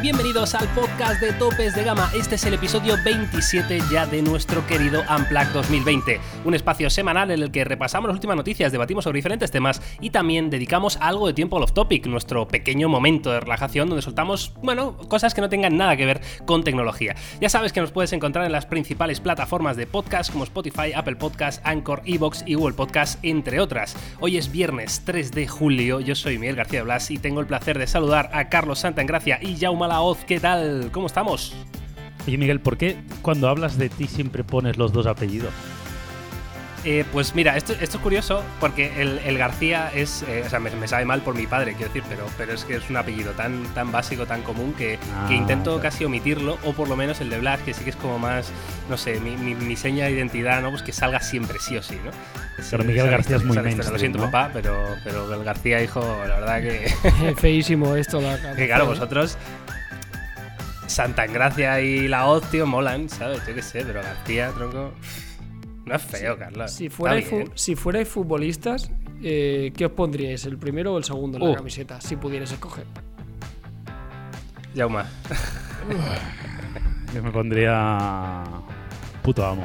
Bienvenidos al podcast de Topes de Gama. Este es el episodio 27 ya de nuestro querido Unplugged 2020, un espacio semanal en el que repasamos las últimas noticias, debatimos sobre diferentes temas y también dedicamos algo de tiempo al off-topic, nuestro pequeño momento de relajación donde soltamos, bueno, cosas que no tengan nada que ver con tecnología. Ya sabes que nos puedes encontrar en las principales plataformas de podcast como Spotify, Apple Podcast, Anchor, Evox y Google Podcast, entre otras. Hoy es viernes 3 de julio, yo soy Miguel García Blas y tengo el placer de saludar a Carlos Santa Gracia y Jaume Laoz. ¿Qué tal? ¿Cómo estamos? Oye, Miguel, ¿por qué cuando hablas de ti siempre pones los dos apellidos? Eh, pues mira, esto, esto, es curioso porque el, García es. Eh, o sea, me, sabe mal por mi padre, quiero decir, pero, pero es que es un apellido tan, tan básico, tan común que, Ah, intento claro. casi omitirlo, o por lo menos el de Blas, que sí que es como más. No sé, mi, mi- mi seña de identidad, ¿no? Pues que salga siempre, sí o sí, ¿no? Es- Pero Miguel García es muy historia. Lo mainstream, siento, ¿no? papá, pero, pero el García, hijo, la verdad que. Feísimo esto. La, Que claro, vosotros. Santa y la Oz, tío, molan, ¿sabes? Yo qué sé, pero García, tronco. No es feo, Carlos. Si fuerais, si fuerais futbolistas, eh, ¿qué os pondríais? ¿El primero o el segundo en Uh. la camiseta? Si pudierais escoger. Jauma. Yo me pondría. Puto amo.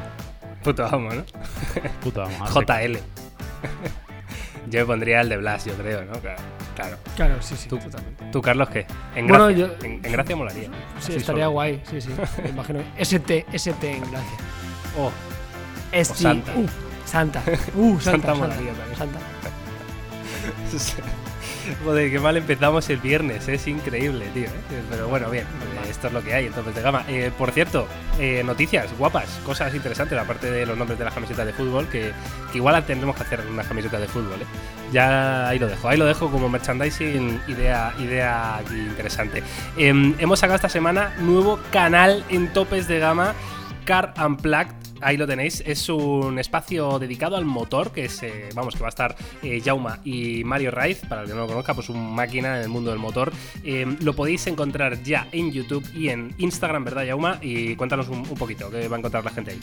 Puto amo, ¿no? Puto amo. JL. Yo me pondría el de Blas, yo creo, ¿no? Claro. claro. Claro, sí, sí, Tú, totalmente. ¿Tú, Carlos, qué? En Bueno, gracia. yo- en, en gracia molaría. Sí, estaría solo. guay, sí, sí. Me imagino. ST, ST en Gracia. Oh, ST. Santa. Uh, Santa. Uh, Santa Santa. Santa. Joder, qué mal empezamos el viernes, es increíble, tío. ¿eh? Pero bueno, bien, eh, esto es lo que hay, entonces de gama. Eh, por cierto, eh, noticias guapas, cosas interesantes, aparte de los nombres de las camisetas de fútbol, que, que igual tendremos que hacer unas camisetas de fútbol. ¿eh? Ya ahí lo dejo, ahí lo dejo como merchandising, idea, idea aquí interesante. Em, hemos sacado esta semana nuevo canal en topes de gama, Car Unplugged. Ahí lo tenéis, es un espacio dedicado al motor, que es, eh, vamos, que va a estar eh, Jauma y Mario Raiz, para el que no lo conozca, pues un máquina en el mundo del motor. Eh, lo podéis encontrar ya en YouTube y en Instagram, ¿verdad, Jauma? Y cuéntanos un, un poquito, qué va a encontrar la gente ahí.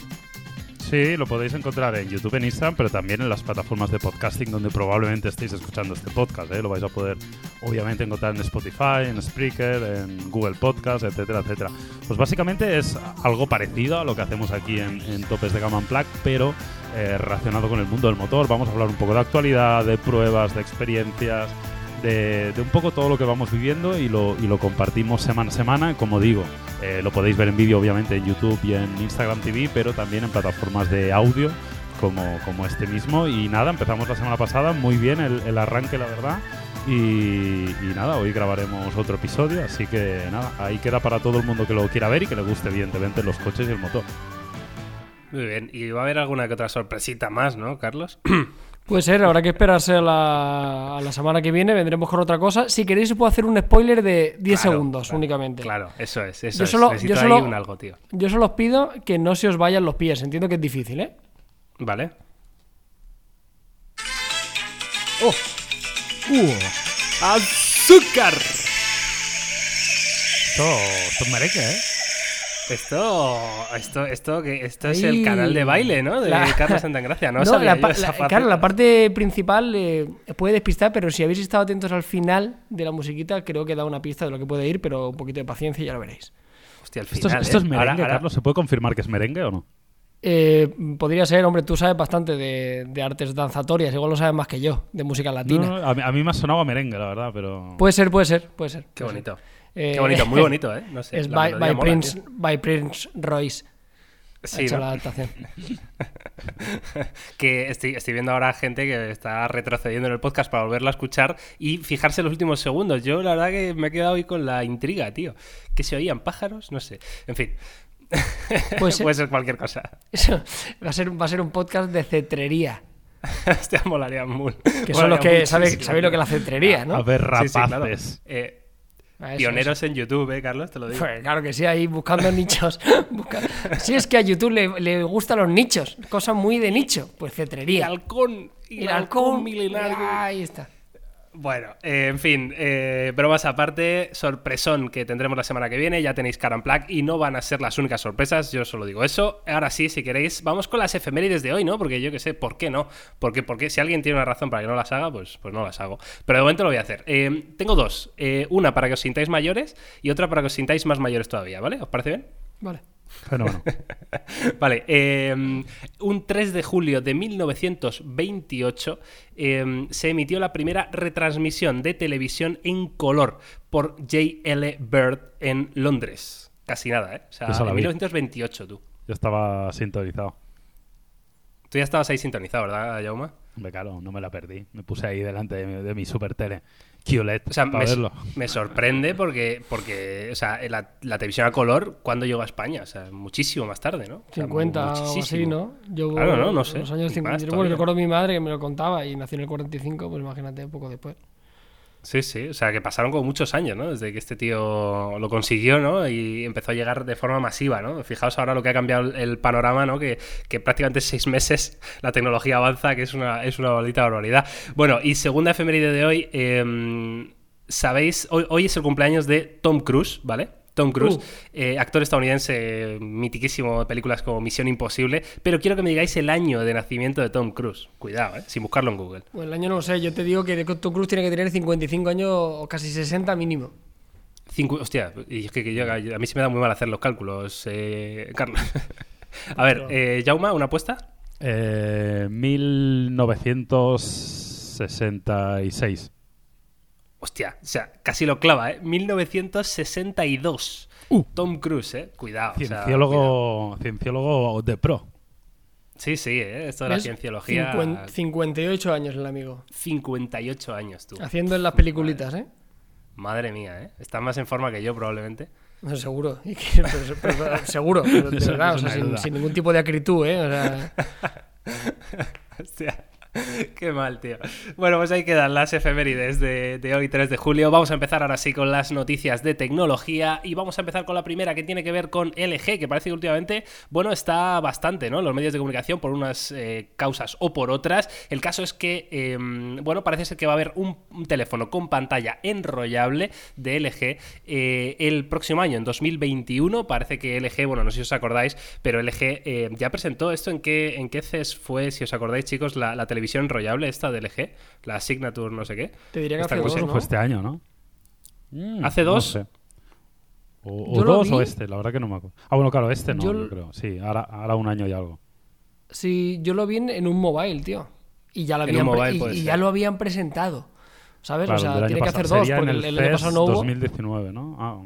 Sí, lo podéis encontrar en YouTube, en Instagram, pero también en las plataformas de podcasting donde probablemente estéis escuchando este podcast. ¿eh? Lo vais a poder, obviamente, encontrar en Spotify, en Spreaker, en Google Podcast, etcétera, etcétera. Pues básicamente es algo parecido a lo que hacemos aquí en, Topes de Gama Unplugged, pero eh, relacionado con el mundo del motor. Vamos a hablar un poco de actualidad, de pruebas, de experiencias, de, un poco todo lo que vamos viviendo y lo, y lo compartimos semana a semana. Como digo, eh, lo podéis ver en vídeo obviamente en YouTube y en Instagram TV, pero también en plataformas de audio como, como este mismo. Y nada, empezamos la semana pasada, muy bien el, el arranque, la verdad. Y, y nada, hoy grabaremos otro episodio, así que nada, ahí queda para todo el mundo que lo quiera ver y que le guste evidentemente los coches y el motor. Muy bien, y va a haber alguna que otra sorpresita más, ¿no, Carlos? Puede ser, habrá que esperarse a la, a la semana que viene. Vendremos con otra cosa. Si queréis, os puedo hacer un spoiler de 10 Claro, segundos claro, únicamente. Claro, eso es, eso Yo es. solo- Necesito yo ahí solo- un algo, tío. Yo solo os pido que no se os vayan los pies. Entiendo que es difícil, ¿eh? ¿Vale? ¡Oh! ¡Azúcar! Esto, esto es merengue, ¿eh? Esto, esto, esto, que esto es Ahí. el canal de baile, ¿no? De La- Carlos Santagracia, ¿no? No, sabía la yo pa- esa la- faceta. claro, la parte principal eh, puede despistar, pero si habéis estado atentos al final de la musiquita, creo que da una pista de lo que puede ir, pero un poquito de paciencia y ya lo veréis. Hostia, al ¿Esto, es- final, esto es ¿eh? merengue, Ahora- ahora- Carlos? ¿Se puede confirmar que es merengue o no? Eh, podría ser, hombre, tú sabes bastante de, de artes danzatorias, igual lo sabes más que yo, de música latina. No, no, a, mí, a mí me ha sonado a merengue, la verdad, pero... Puede ser, puede ser, puede ser. Qué puede ser. Eh, Qué bonito, muy bonito, ¿eh? No sé. Es by, melodía by mola, Prince, by Prince Royce. Ha Sí, hecho ¿no? la adaptación. que estoy, estoy viendo ahora gente que está retrocediendo en el podcast para volverlo a escuchar y fijarse en los últimos segundos. Yo la verdad que me he quedado hoy con la intriga, tío. ¿Que se oían pájaros? No sé. En fin. Puede ser. Puede ser cualquier cosa. Eso va a ser, va a ser un podcast de cetrería. Hostia, molaría muy. Que son los que sabéis lo que es la cetrería, ¿no? A ver, rapaces. sí, claro. Eh, eso, pioneros en YouTube, ¿eh, Carlos? Te lo eso. digo. Pues claro que sí, ahí buscando nichos. Si es que a YouTube le, le gustan los nichos, cosas muy de nicho, pues El cetrería. halcón. y El halcón milenario. Ahí está. Bueno, eh, en fin, eh, bromas aparte, sorpresón que tendremos la semana que viene, ya tenéis Caran Plaque y no van a ser las únicas sorpresas, yo solo digo eso. Ahora sí, si queréis, vamos con las efemérides de hoy, ¿no? Porque yo que sé, ¿por qué no? Porque, porque si alguien tiene una razón para que no las haga, pues, pues no las hago. Pero de momento lo voy a hacer. Eh, tengo dos, eh, una para que os sintáis mayores y otra para que os sintáis más mayores todavía, ¿vale? ¿Os parece bien? Vale. Fenómeno. Vale, eh, un 3 de julio de 1928 eh, se emitió la primera retransmisión de televisión en color por J.L. Bird en Londres. Casi nada, ¿eh? O sea, en vi. 1928 tú. Yo estaba sintonizado. Tú ya estabas ahí sintonizado, ¿verdad, Jauma? Hombre, claro, no me la perdí. Me puse ahí delante de mi, de mi super tele. QLED, O sea, me, verlo. me sorprende porque, porque o sea, la, la televisión a color, ¿cuándo llegó a España? O sea, muchísimo más tarde, ¿no? O sea, 50 o así, muchísimo. ¿no? Yo, Claro, no, no sé. Los años Ni 50. más Yo recuerdo a mi madre que me lo contaba y nació en el 45, pues imagínate, un poco después. Sí, sí, o sea que pasaron como muchos años, ¿no? Desde que este tío lo consiguió, ¿no? Y empezó a llegar de forma masiva, ¿no? Fijaos ahora lo que ha cambiado el- panorama, ¿no? Que, que prácticamente en seis meses la tecnología avanza, que es una, es una maldita barbaridad. Bueno, y segunda efeméride de hoy, eh, sabéis, hoy, hoy es el cumpleaños de Tom Cruise, ¿vale? Tom Cruise, Uh. eh, actor estadounidense mitiquísimo de películas como Misión Imposible, pero quiero que me digáis el año de nacimiento de Tom Cruise. Cuidado, ¿eh? Sin buscarlo en Google. Bueno, el año no lo sé, yo te digo que Tom Cruise tiene que tener 55 años o casi 60 mínimo. Cincu- hostia, y es que, que yo- a mí se me da muy mal hacer los cálculos, eh, Carlos. a ver, eh, Jauma, ¿una apuesta? Eh, 1966. Hostia, o sea, casi lo clava, ¿eh? 1962. Uh. Tom Cruise, ¿eh? Cuidado. o sea, cuidado. Cienciólogo, cienciólogo de pro. Sí, sí, ¿eh? Esto de la cienciología. Cincuen- 58 años el amigo. 58 años, tú. Haciendo en las peliculitas, ¿eh? Madre mía, ¿eh? Estás más en forma que yo, probablemente. No, seguro. Y que- pero- pero- pero- seguro, pero de verdad, o sea, sin, sin ningún tipo de acritud, ¿eh? O sea, Hostia, qué mal, tío. Bueno, pues ahí quedan las efemérides de, hoy, 3 de julio. Vamos a empezar ahora sí con las noticias de tecnología y vamos a empezar con la primera que tiene que ver con LG, que parece que últimamente, bueno, está bastante, ¿no? Los medios de comunicación por unas eh, causas o por otras. El caso es que, eh, bueno, parece ser que va a haber un, teléfono con pantalla enrollable de LG eh, el próximo año, en 2021. Parece que LG, bueno, no sé si os acordáis, pero LG eh, ya presentó esto en qué, en qué CES fue, si os acordáis, chicos, la televisión enrollable esta de LG, la Signature, no sé qué. te diría que Esta hace dos, ¿no? fue este año, ¿no? Mm, ¿Hace no dos? sé. O, o dos o este, la verdad que no me acuerdo. Ah, bueno, claro, este no, Yo yo, creo. Sí, ahora, ahora un año y algo. Sí, yo lo vi en, en un mobile, tío. Y ya lo habían, y- y ya lo habían presentado. ¿Sabes? Claro, o sea, tiene que hacer dos, porque el, el, el año pasado no hubo. 2019, ¿no? Ah,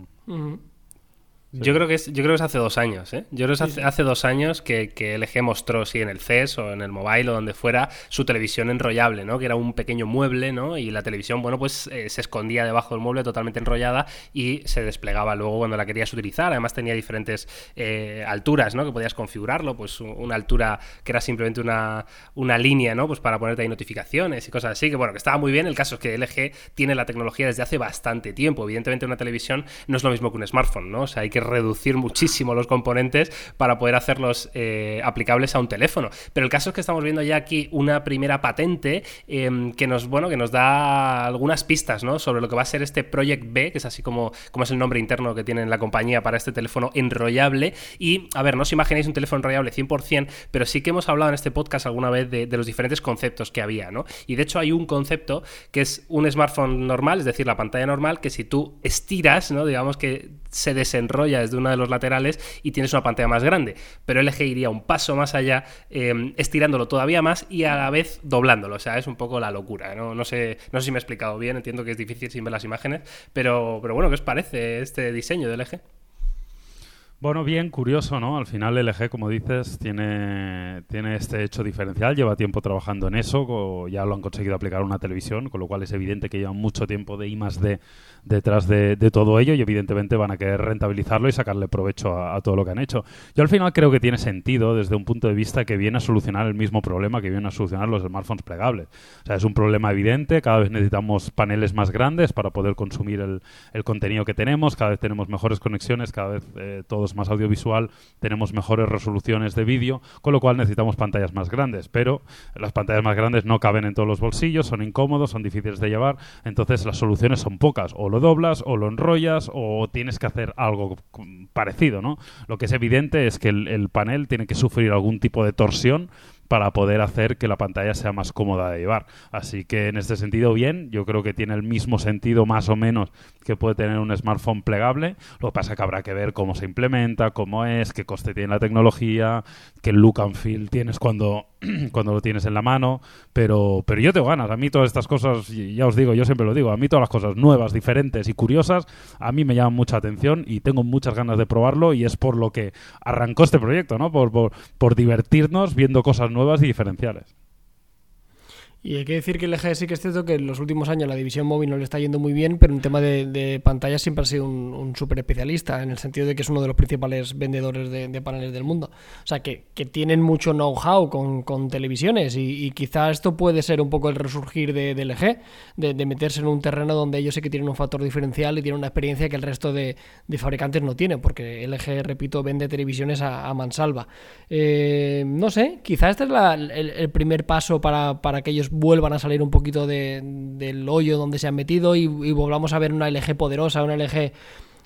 Yo creo que es, yo creo que es hace dos años, ¿eh? Yo creo que es hace, hace dos años que, que LG mostró, sí, en el CES o en el mobile o donde fuera, su televisión enrollable, ¿no? Que era un pequeño mueble, ¿no? Y la televisión, bueno, pues eh, se escondía debajo del mueble totalmente enrollada y se desplegaba luego cuando la querías utilizar. Además tenía diferentes eh, alturas, ¿no? Que podías configurarlo, pues una altura que era simplemente una, una línea, ¿no? Pues para ponerte ahí notificaciones y cosas así, que bueno, que estaba muy bien. El caso es que LG tiene la tecnología desde hace bastante tiempo. Evidentemente una televisión no es lo mismo que un smartphone, ¿no? O sea, hay que reducir muchísimo los componentes para poder hacerlos eh, aplicables a un teléfono. Pero el caso es que estamos viendo ya aquí una primera patente eh, que nos, bueno, que nos da algunas pistas. Sobre lo que va a ser este Project B, que es así como, como es el nombre interno que tiene la compañía para este teléfono enrollable. Y, a ver, no os imaginéis un teléfono enrollable 100%, pero sí que hemos hablado en este podcast alguna vez de, de los diferentes conceptos que había, ¿no? Y de hecho hay un concepto que es un smartphone normal, es decir, la pantalla normal, que si tú estiras, ¿no? Digamos que se desenrolla desde uno de los laterales y tienes una pantalla más grande. Pero LG iría un paso más allá, eh, estirándolo todavía más y a la vez doblándolo. O sea, es un poco la locura. ¿no? No, sé, no sé si me he explicado bien, entiendo que es difícil sin ver las imágenes, pero, pero bueno, ¿qué os parece este diseño de LG? Bueno, bien curioso, ¿no? Al final LG, como dices, tiene, tiene este hecho diferencial, lleva tiempo trabajando en eso, ya lo han conseguido aplicar a una televisión, con lo cual es evidente que llevan mucho tiempo de I más D detrás de, todo ello y evidentemente van a querer rentabilizarlo y sacarle provecho a, todo lo que han hecho. Yo al final creo que tiene sentido desde un punto de vista que viene a solucionar el mismo problema que vienen a solucionar los smartphones plegables. O sea, es un problema evidente, cada vez necesitamos paneles más grandes para poder consumir el, contenido que tenemos, cada vez tenemos mejores conexiones, cada vez eh, todo más audiovisual, tenemos mejores resoluciones de vídeo, con lo cual necesitamos pantallas más grandes, pero las pantallas más grandes no caben en todos los bolsillos, son incómodos, son difíciles de llevar, entonces las soluciones son pocas, o lo doblas, o lo enrollas, o tienes que hacer algo parecido, ¿no? Lo que es evidente es que el panel tiene que sufrir algún tipo de torsión para poder hacer que la pantalla sea más cómoda de llevar. Así que en este sentido, bien, yo creo que tiene el mismo sentido más o menos que puede tener un smartphone plegable. Lo que pasa es que habrá que ver cómo se implementa, cómo es, qué coste tiene la tecnología, qué look and feel tienes cuando, cuando lo tienes en la mano. Pero, pero yo tengo ganas. A mí todas estas cosas, ya os digo, yo siempre lo digo, a mí todas las cosas nuevas, diferentes y curiosas, a mí me llaman mucha atención y tengo muchas ganas de probarlo y es por lo que arrancó este proyecto, ¿no? Por, por, por divertirnos viendo cosas nuevas y diferenciales. Y hay que decir que el LG sí que es cierto que en los últimos años la división móvil no le está yendo muy bien, pero en tema de, de pantallas siempre ha sido un, un súper especialista, en el sentido de que es uno de los principales vendedores de, paneles del mundo. O sea, que, tienen mucho know-how con, televisiones y, y, quizá esto puede ser un poco el resurgir de, de LG, de, meterse en un terreno donde ellos sí que tienen un factor diferencial y tienen una experiencia que el resto de, fabricantes no tienen, porque LG, repito, vende televisiones a, mansalva. Eh, no sé, quizá este es el, primer paso para, para que ellos vuelvan a salir un poquito del hoyo donde se han metido y, volvamos a ver una LG poderosa, una LG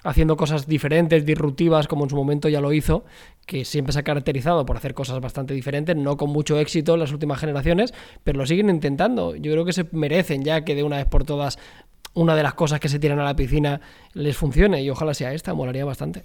haciendo cosas diferentes, disruptivas, como en su momento ya lo hizo, que siempre se ha caracterizado por hacer cosas bastante diferentes, no con mucho éxito en las últimas generaciones, pero lo siguen intentando. Yo creo que se merecen ya que de una vez por todas una de las cosas que se tiran a la piscina les funcione y ojalá sea esta, molaría bastante.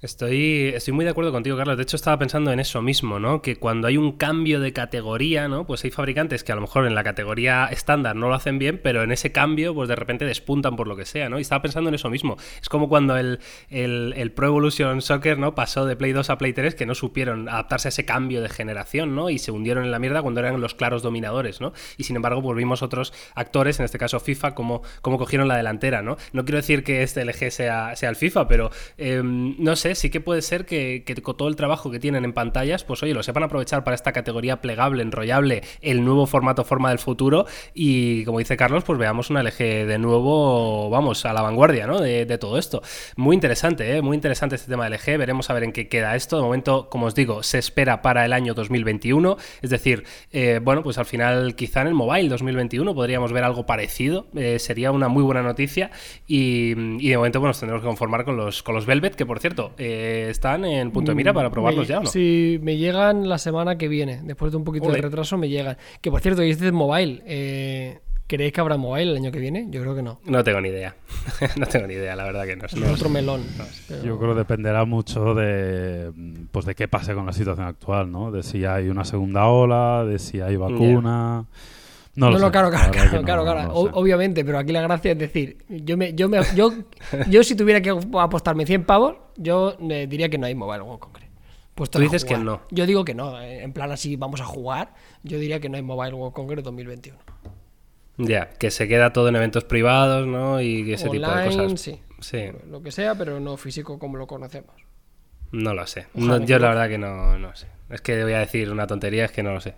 Estoy, estoy muy de acuerdo contigo, Carlos. De hecho, estaba pensando en eso mismo, ¿no? Que cuando hay un cambio de categoría, ¿no? Pues hay fabricantes que a lo mejor en la categoría estándar no lo hacen bien, pero en ese cambio, pues de repente despuntan por lo que sea, ¿no? Y estaba pensando en eso mismo. Es como cuando el, el, Pro Evolution Soccer, ¿no? Pasó de Play 2 a Play 3, que no supieron adaptarse a ese cambio de generación, ¿no? Y se hundieron en la mierda cuando eran los claros dominadores, ¿no? Y sin embargo, volvimos otros actores, en este caso FIFA, como, como cogieron la delantera, ¿no? No quiero decir que este LG sea, sea el FIFA, pero em, no sé sí que puede ser que, con todo el trabajo que tienen en pantallas, pues oye, lo sepan aprovechar para esta categoría plegable, enrollable, el nuevo formato forma del futuro y como dice Carlos, pues veamos una LG de nuevo, vamos, a la vanguardia, ¿no? De, todo esto. Muy interesante, ¿eh? Muy interesante este tema de LG, veremos a ver en qué queda esto. De momento, como os digo, se espera para el año 2021, es decir, eh, bueno, pues al final quizá en el mobile 2021 podríamos ver algo parecido, eh, sería una muy buena noticia y, de momento, bueno, nos tendremos que conformar con los, con los Velvet, que por cierto, están en punto de mira para probarlos ya, ¿no? Sí, me llegan la semana que viene. Después de un poquito de retraso me llegan. Que por cierto, y este es mobile. Eh, ¿Creéis que habrá mobile el año que viene? Yo creo que no. No tengo ni idea. no tengo ni idea, la verdad que no. Es otro melón. Yo creo que dependerá mucho de pues de qué pase con la situación actual, ¿no? De si hay una segunda ola, de si hay vacuna. No, no, claro, claro, claro, claro, Obviamente, pero aquí la gracia es decir, yo me, yo me, yo, yo si tuviera que apostarme 100 pavos, yo eh, diría que no hay Mobile World Congress. Tú dices que no. Yo digo que no, eh, en plan así vamos a jugar, yo diría que no hay Mobile World Congress 2021. Ya, que se queda todo en eventos privados, ¿no? Y ese tipo de cosas. Sí. sí. Lo que sea, pero no físico como lo conocemos. No lo sé. yo la verdad que no, no sé. Es que voy a decir una tontería, es que no lo sé.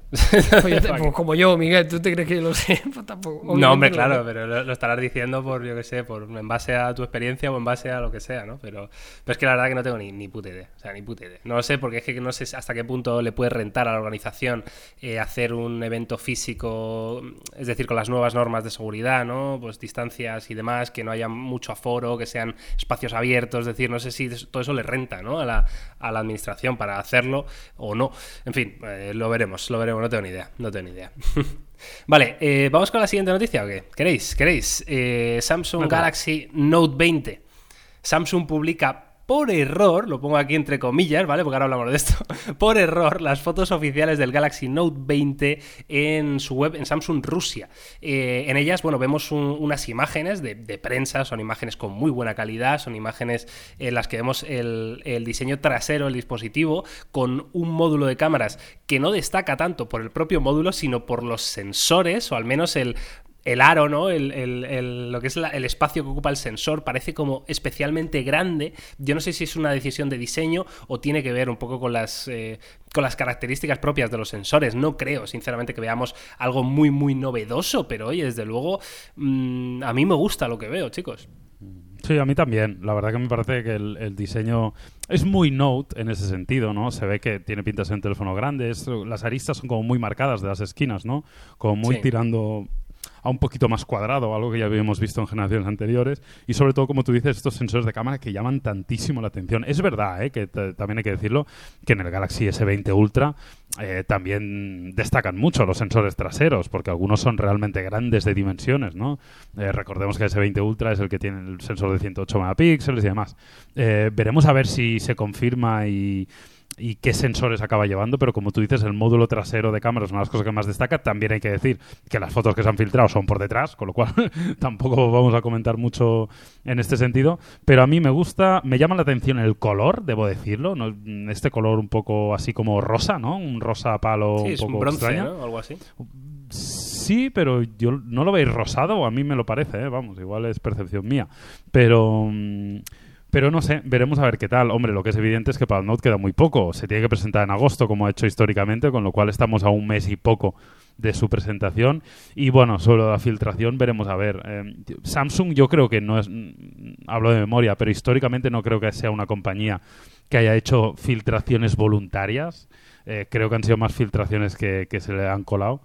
Pues como yo, Miguel, ¿tú te crees que yo lo sé? Pues no, hombre, claro, pero lo, estarás diciendo por, yo qué sé, por en base a tu experiencia o en base a lo que sea, ¿no? Pero, pero es que la verdad que no tengo ni, ni puta idea. O sea, ni puta idea. No lo sé porque es que no sé hasta qué punto le puede rentar a la organización eh, hacer un evento físico, es decir, con las nuevas normas de seguridad, ¿no? Pues distancias y demás, que no haya mucho aforo, que sean espacios abiertos, es decir, no sé si todo eso le renta, ¿no? A la, a la administración para hacerlo o no no. En fin, eh, lo veremos, lo veremos, no tengo ni idea, no tengo ni idea. vale, eh, vamos con la siguiente noticia, ¿o qué? ¿Queréis? ¿Queréis? Eh, Samsung Galaxy Note 20. Samsung publica por error, lo pongo aquí entre comillas, ¿vale? Porque ahora hablamos de esto, por error las fotos oficiales del Galaxy Note 20 en su web en Samsung Rusia. Eh, en ellas, bueno, vemos unas imágenes de, prensa, son imágenes con muy buena calidad, son imágenes en las que vemos el, el diseño trasero del dispositivo con un módulo de cámaras que no destaca tanto por el propio módulo, sino por los sensores, o al menos el el aro, ¿no? El, lo que es el espacio que ocupa el sensor parece como especialmente grande. Yo no sé si es una decisión de diseño o tiene que ver un poco con las, eh, con las características propias de los sensores. No creo, sinceramente, que veamos algo muy, muy novedoso, pero oye, desde luego, mm, a mí me gusta lo que veo, chicos. Sí, a mí también. La verdad que me parece que el, diseño es muy Note en ese sentido, ¿no? Se ve que tiene pintas en teléfono grande. las aristas son como muy marcadas de las esquinas, ¿no? Como muy tirando a un poquito más cuadrado, algo que ya habíamos visto en generaciones anteriores. Y sobre todo, como tú dices, estos sensores de cámara que llaman tantísimo la atención. Es verdad, ¿eh? que también hay que decirlo, que en el Galaxy S20 Ultra eh, también destacan mucho los sensores traseros, porque algunos son realmente grandes de dimensiones, ¿no? Eh, recordemos que el S20 Ultra es el que tiene el sensor de 108 megapíxeles y demás. veremos a ver si se confirma y y qué sensores acaba llevando, pero como tú dices, el módulo trasero de cámara es una de las cosas que más destaca. También hay que decir que las fotos que se han filtrado son por detrás, con lo cual tampoco vamos a comentar mucho en este sentido. Pero a mí me gusta, me llama la atención el color, debo decirlo, este color un poco así como rosa, ¿no? Un rosa palo un poco un bronce, ¿no? Algo así. Sí, pero yo no lo veis rosado, a mí me lo parece, ¿eh? vamos, igual es percepción mía. Pero... Mm, pero no sé, veremos a ver qué tal. Hombre, lo que es evidente es que para el Note queda muy poco. Se tiene que presentar en agosto, como ha hecho históricamente, con lo cual estamos a un mes y poco de su presentación. Y bueno, sobre la filtración veremos a ver. Eh, Samsung yo creo que no es, mm, hablo de memoria, pero históricamente no creo que sea una compañía que haya hecho filtraciones voluntarias. Eh, creo que han sido más filtraciones que, que se le han colado.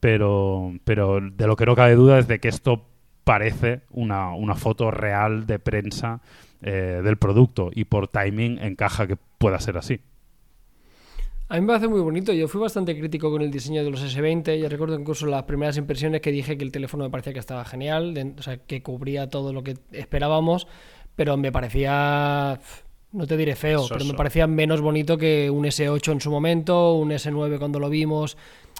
Pero, pero de lo que no cabe duda es de que esto parece una, una foto real de prensa eh, del producto y por timing encaja que pueda ser así. A mí me parece muy bonito. Yo fui bastante crítico con el diseño de los S20. Yo recuerdo incluso las primeras impresiones que dije que el teléfono me parecía que estaba genial, o sea, que cubría todo lo que esperábamos, pero me parecía, no te diré feo, pero me parecía menos bonito que un S8 en su momento, un S9 cuando lo vimos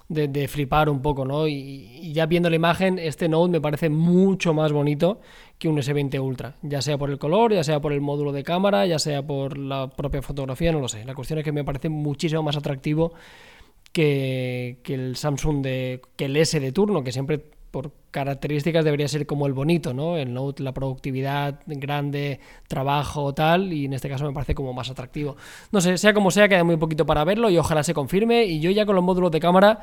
de, flipar un poco, ¿no? Y, ya viendo la imagen, este Note me parece mucho más bonito que un S20 Ultra, ya sea por el color, ya sea por el módulo de cámara, ya sea por la propia fotografía, no lo sé. La cuestión es que me parece muchísimo más atractivo que, que el Samsung de que el S de turno, que siempre por características debería ser como el bonito, ¿no? El Note, la productividad grande, trabajo, tal, y en este caso me parece como más atractivo. No sé, sea como sea, queda muy poquito para verlo y ojalá se confirme. Y yo ya con los módulos de cámara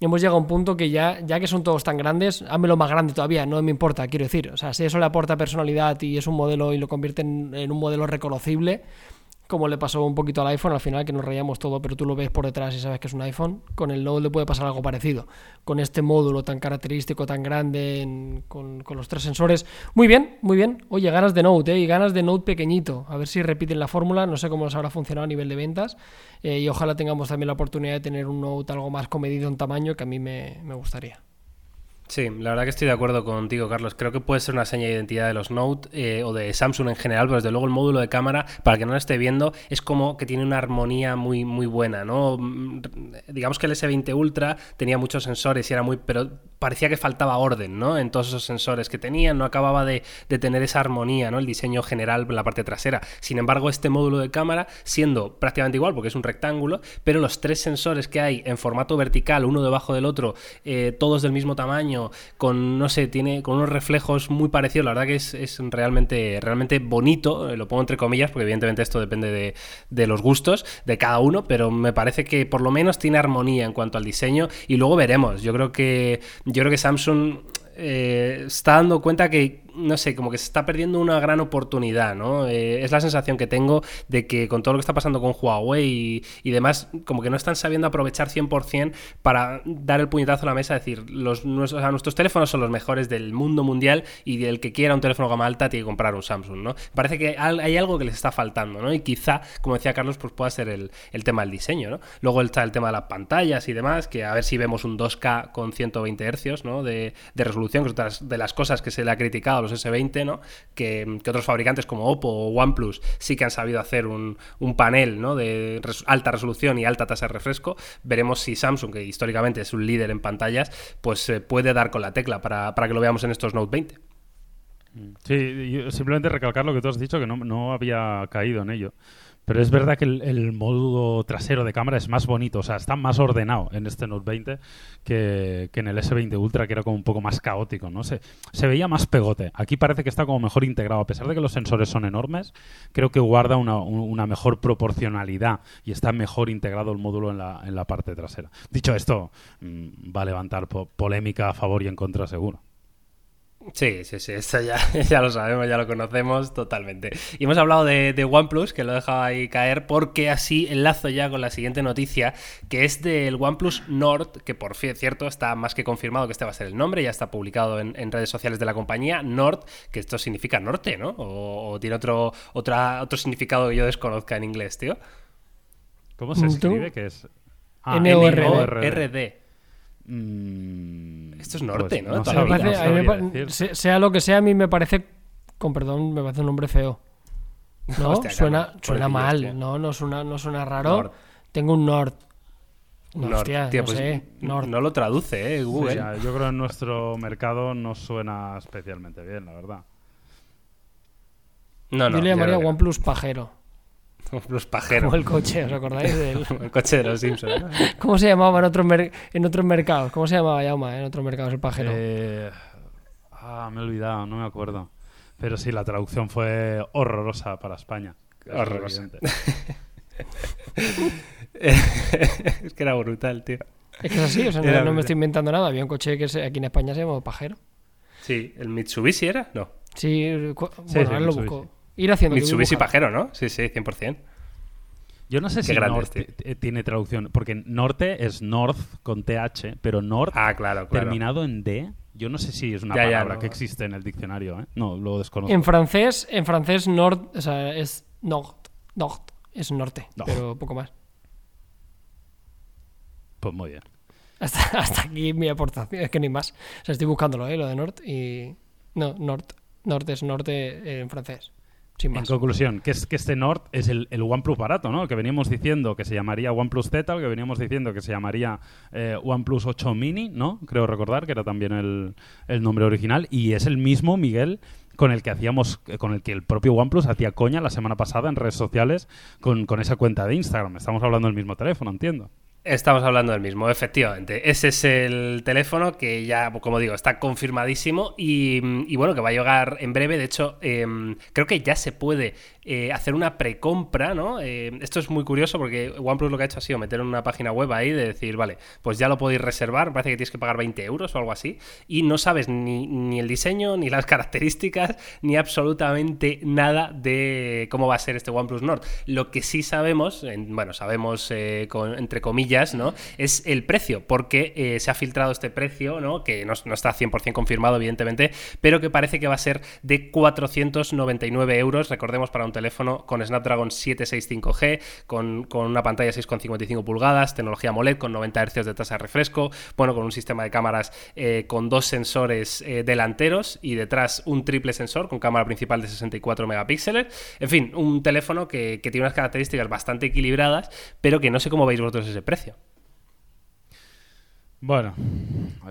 hemos llegado a un punto que ya, ya que son todos tan grandes, lo más grande todavía, no me importa, quiero decir. O sea, si eso le aporta personalidad y es un modelo y lo convierte en un modelo reconocible, como le pasó un poquito al iPhone al final, que nos reíamos todo, pero tú lo ves por detrás y sabes que es un iPhone, con el Note le puede pasar algo parecido. Con este módulo tan característico, tan grande, con, los tres sensores. Muy bien, muy bien. Oye, ganas de Note, ¿eh? Y ganas de Note pequeñito. A ver si repiten la fórmula, no sé cómo les habrá funcionado a nivel de ventas. Eh, y ojalá tengamos también la oportunidad de tener un Note algo más comedido en tamaño, que a mí me gustaría. Sí, la verdad que estoy de acuerdo contigo, Carlos. Creo que puede ser una seña de identidad de los Note eh, o de Samsung en general, pero desde luego el módulo de cámara, para que no lo esté viendo, es como que tiene una armonía muy, muy buena, ¿no? Mm, digamos que el S20 Ultra tenía muchos sensores y era muy. pero parecía que faltaba orden, ¿no? En todos esos sensores que tenían, no acababa de, tener esa armonía, ¿no? El diseño general en la parte trasera. Sin embargo, este módulo de cámara, siendo prácticamente igual, porque es un rectángulo, pero los tres sensores que hay en formato vertical, uno debajo del otro, eh, todos del mismo tamaño, con, no sé, tiene con unos reflejos muy parecidos, la verdad que es, realmente, realmente bonito, eh, lo pongo entre comillas, porque evidentemente esto depende de, de los gustos de cada uno, pero me parece que por lo menos tiene armonía en cuanto al diseño y luego veremos. Yo creo que yo creo que Samsung eh, está dando cuenta que no sé, como que se está perdiendo una gran oportunidad, ¿no? Eh, es la sensación que tengo de que con todo lo que está pasando con Huawei y, demás, como que no están sabiendo aprovechar 100% para dar el puñetazo a la mesa, decir, los, nuestros, nuestros teléfonos son los mejores del mundo mundial y el que quiera un teléfono gama alta tiene que comprar un Samsung, ¿no? Parece que hay algo que les está faltando, ¿no? Y quizá, como decía Carlos, pues pueda ser el, tema del diseño, ¿no? Luego está el tema de las pantallas y demás, que a ver si vemos un 2K con 120 Hz, ¿no? De, de resolución, que es otra de las cosas que se le ha criticado los S20, ¿no? Que, otros fabricantes como Oppo o OnePlus sí que han sabido hacer un, panel ¿no? de alta resolución y alta tasa de refresco. Veremos si Samsung, que históricamente es un líder en pantallas, pues eh, puede dar con la tecla para, para que lo veamos en estos Note 20. Sí, simplemente recalcar lo que tú has dicho, que no, no había caído en ello. Pero es verdad que el, módulo trasero de cámara es más bonito, o sea, está más ordenado en este Note 20 que, en el S20 Ultra, que era como un poco más caótico, ¿no? Se, se veía más pegote. Aquí parece que está como mejor integrado. A pesar de que los sensores son enormes, creo que guarda una, mejor proporcionalidad y está mejor integrado el módulo en la, en la parte trasera. Dicho esto, mm, va a levantar polémica a favor y en contra seguro. Sí, sí, sí, esto ya, ya lo sabemos, ya lo conocemos totalmente. Y hemos hablado de, de OnePlus, que lo he dejado ahí caer, porque así enlazo ya con la siguiente noticia, que es del OnePlus Nord, que por cierto está más que confirmado que este va a ser el nombre, ya está publicado en, en redes sociales de la compañía, Nord, que esto significa norte, ¿no? O, o tiene otro, otra, otro significado que yo desconozca en inglés, tío. ¿Cómo se escribe? Que es Ah, N-O-R-D. Mm, Esto es norte, pues ¿no? Me parece- me pa- sea lo que sea, a mí me parece, con perdón, me parece un nombre feo. ¿No? Hostia, suena suena mal. ¿no? No suena, no suena raro. Nord. Tengo un Nord. No, Nord, hostia, tío, no pues, sé. Nord. No lo traduce, ¿eh? Google. yo creo que en nuestro mercado no suena especialmente bien, la verdad. No, no. Yo le llamaría. OnePlus pajero. Los pajeros. Como el coche, ¿os acordáis de él? el coche de los Simpsons. ¿Cómo se llamaba en otros, mer- en otros mercados? ¿Cómo se llamaba Yauma en otros mercados el pajero? Eh, ah, me he olvidado, no me acuerdo. Pero sí, la traducción fue horrorosa para España. Es Horrorosa. es que era brutal, tío. Es que es así, o sea, no, no me estoy inventando nada. Había un coche que aquí en España se llamaba pajero. Sí, ¿el Mitsubishi era? No. Sí, bueno, Sí, sí, ahora lo busco. Ir haciendo. Mitsubishi pajero, ¿no? Sí, sí, 100%. Yo no sé Qué si norte este. tiene traducción, porque norte es north con TH, pero north Ah, claro, claro. terminado en D, yo no sé si es una Ya, ya, palabra no. que existe en el diccionario, ¿eh? No, lo desconozco. En francés, en francés, nord, o sea, es nord, nord, es norte, No. pero poco más. Pues muy bien. Hasta, hasta aquí mi aportación, es que no hay más. O sea, estoy buscándolo, ¿eh? Lo de nord y... No, nord, norte es norte en francés, sin En conclusión, que, es, que este Nord es el, el OnePlus barato, ¿no? El que veníamos diciendo que se llamaría OnePlus Z, el que veníamos diciendo que se llamaría eh, OnePlus 8 Mini, ¿no? Creo recordar que era también el, el nombre original. Y es el mismo, Miguel, con el que hacíamos, eh, con el que el propio OnePlus hacía coña la semana pasada en redes sociales con, con esa cuenta de Instagram. Estamos hablando del mismo teléfono, entiendo. Estamos hablando del mismo, efectivamente. Ese es el teléfono que ya, como digo, está confirmadísimo y, bueno, que va a llegar en breve. De hecho, em, creo que ya se puede eh, hacer una precompra, ¿no? Eh, esto es muy curioso porque OnePlus lo que ha hecho ha sido meter en una página web ahí de decir, vale, pues ya lo podéis reservar. Parece que tienes que pagar 20 euros o algo así. Y no sabes ni, ni el diseño, ni las características, ni absolutamente nada de cómo va a ser este OnePlus Nord. Lo que sí sabemos, en- bueno, sabemos eh, con- entre comillas, Es el precio, porque eh, se ha filtrado este precio, ¿no? Que no, no está 100% confirmado, evidentemente, pero que parece que va a ser de 499 euros. Recordemos para un teléfono con Snapdragon 765G, con, con una pantalla 6,55 pulgadas, tecnología AMOLED con 90 Hz de tasa de refresco, bueno, con un sistema de cámaras eh, con dos sensores eh, delanteros y detrás un triple sensor con cámara principal de 64 megapíxeles. En fin, un teléfono que tiene unas características bastante equilibradas, pero que no sé cómo veis vosotros ese precio. Bueno,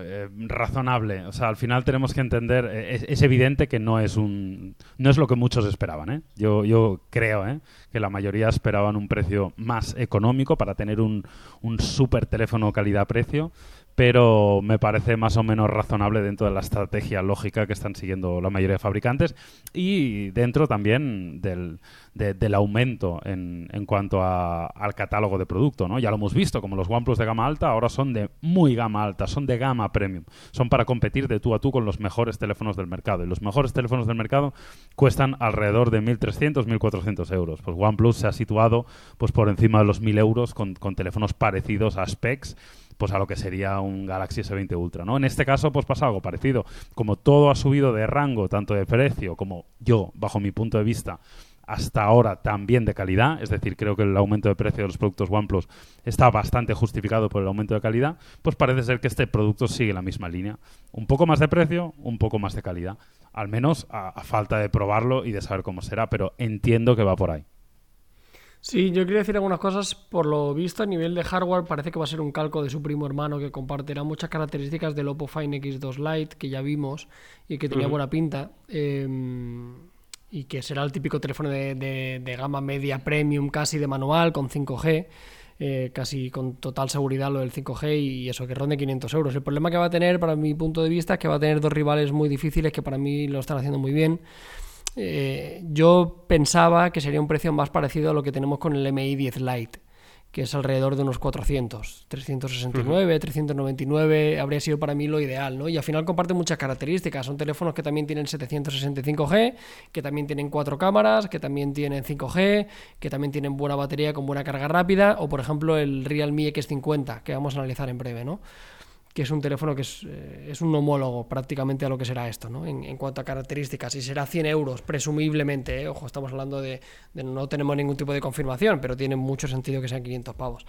eh, razonable. O sea, al final tenemos que entender, eh, es, es evidente que no es un, no es lo que muchos esperaban. ¿eh? Yo, yo creo ¿eh? que la mayoría esperaban un precio más económico para tener un, un super teléfono calidad-precio, pero me parece más o menos razonable dentro de la estrategia lógica que están siguiendo la mayoría de fabricantes y dentro también del, de- del aumento en, en cuanto a- al catálogo de producto. ¿no? Ya lo hemos visto, como los OnePlus de gama alta ahora son de muy gama alta, son de gama premium, son para competir de tú a tú con los mejores teléfonos del mercado. Y los mejores teléfonos del mercado cuestan alrededor de 1.300, 1.400 euros. Pues OnePlus se ha situado pues, por encima de los 1.000 euros con, con teléfonos parecidos a specs pues a lo que sería un Galaxy S20 Ultra, ¿no? En este caso, pues pasa algo parecido. Como todo ha subido de rango, tanto de precio como yo, bajo mi punto de vista, hasta ahora también de calidad, es decir, creo que el aumento de precio de los productos OnePlus está bastante justificado por el aumento de calidad, pues parece ser que este producto sigue la misma línea. Un poco más de precio, un poco más de calidad. Al menos a, a falta de probarlo y de saber cómo será, pero entiendo que va por ahí. Sí, yo quería decir algunas cosas. Por lo visto, a nivel de hardware, parece que va a ser un calco de su primo hermano que compartirá muchas características del Oppo Find X2 Lite que ya vimos y que tenía buena pinta. eh, y que será el típico teléfono de, de- de gama media premium, casi de manual, con 5G. eh, casi con total seguridad lo del 5G y eso, que ronde 500 euros. El problema que va a tener, para mi punto de vista, es que va a tener dos rivales muy difíciles que para mí lo están haciendo muy bien. Eh, yo pensaba que sería un precio más parecido a lo que tenemos con el MI 10 Lite, que es alrededor de unos 400. 369, 399 habría sido para mí lo ideal, ¿no? Y al final comparte muchas características. Son teléfonos que también tienen 765G, que también tienen cuatro cámaras, que también tienen 5G, que también tienen buena batería con buena carga rápida, o por ejemplo el Realme X50, que vamos a analizar en breve, ¿no? Que es un teléfono que es, eh, es, un homólogo prácticamente a lo que será esto, ¿no? En, cuanto a características. Y será 100 euros, presumiblemente, ¿eh? ojo, estamos hablando de, No tenemos ningún tipo de confirmación, pero tiene mucho sentido que sean 500 pavos.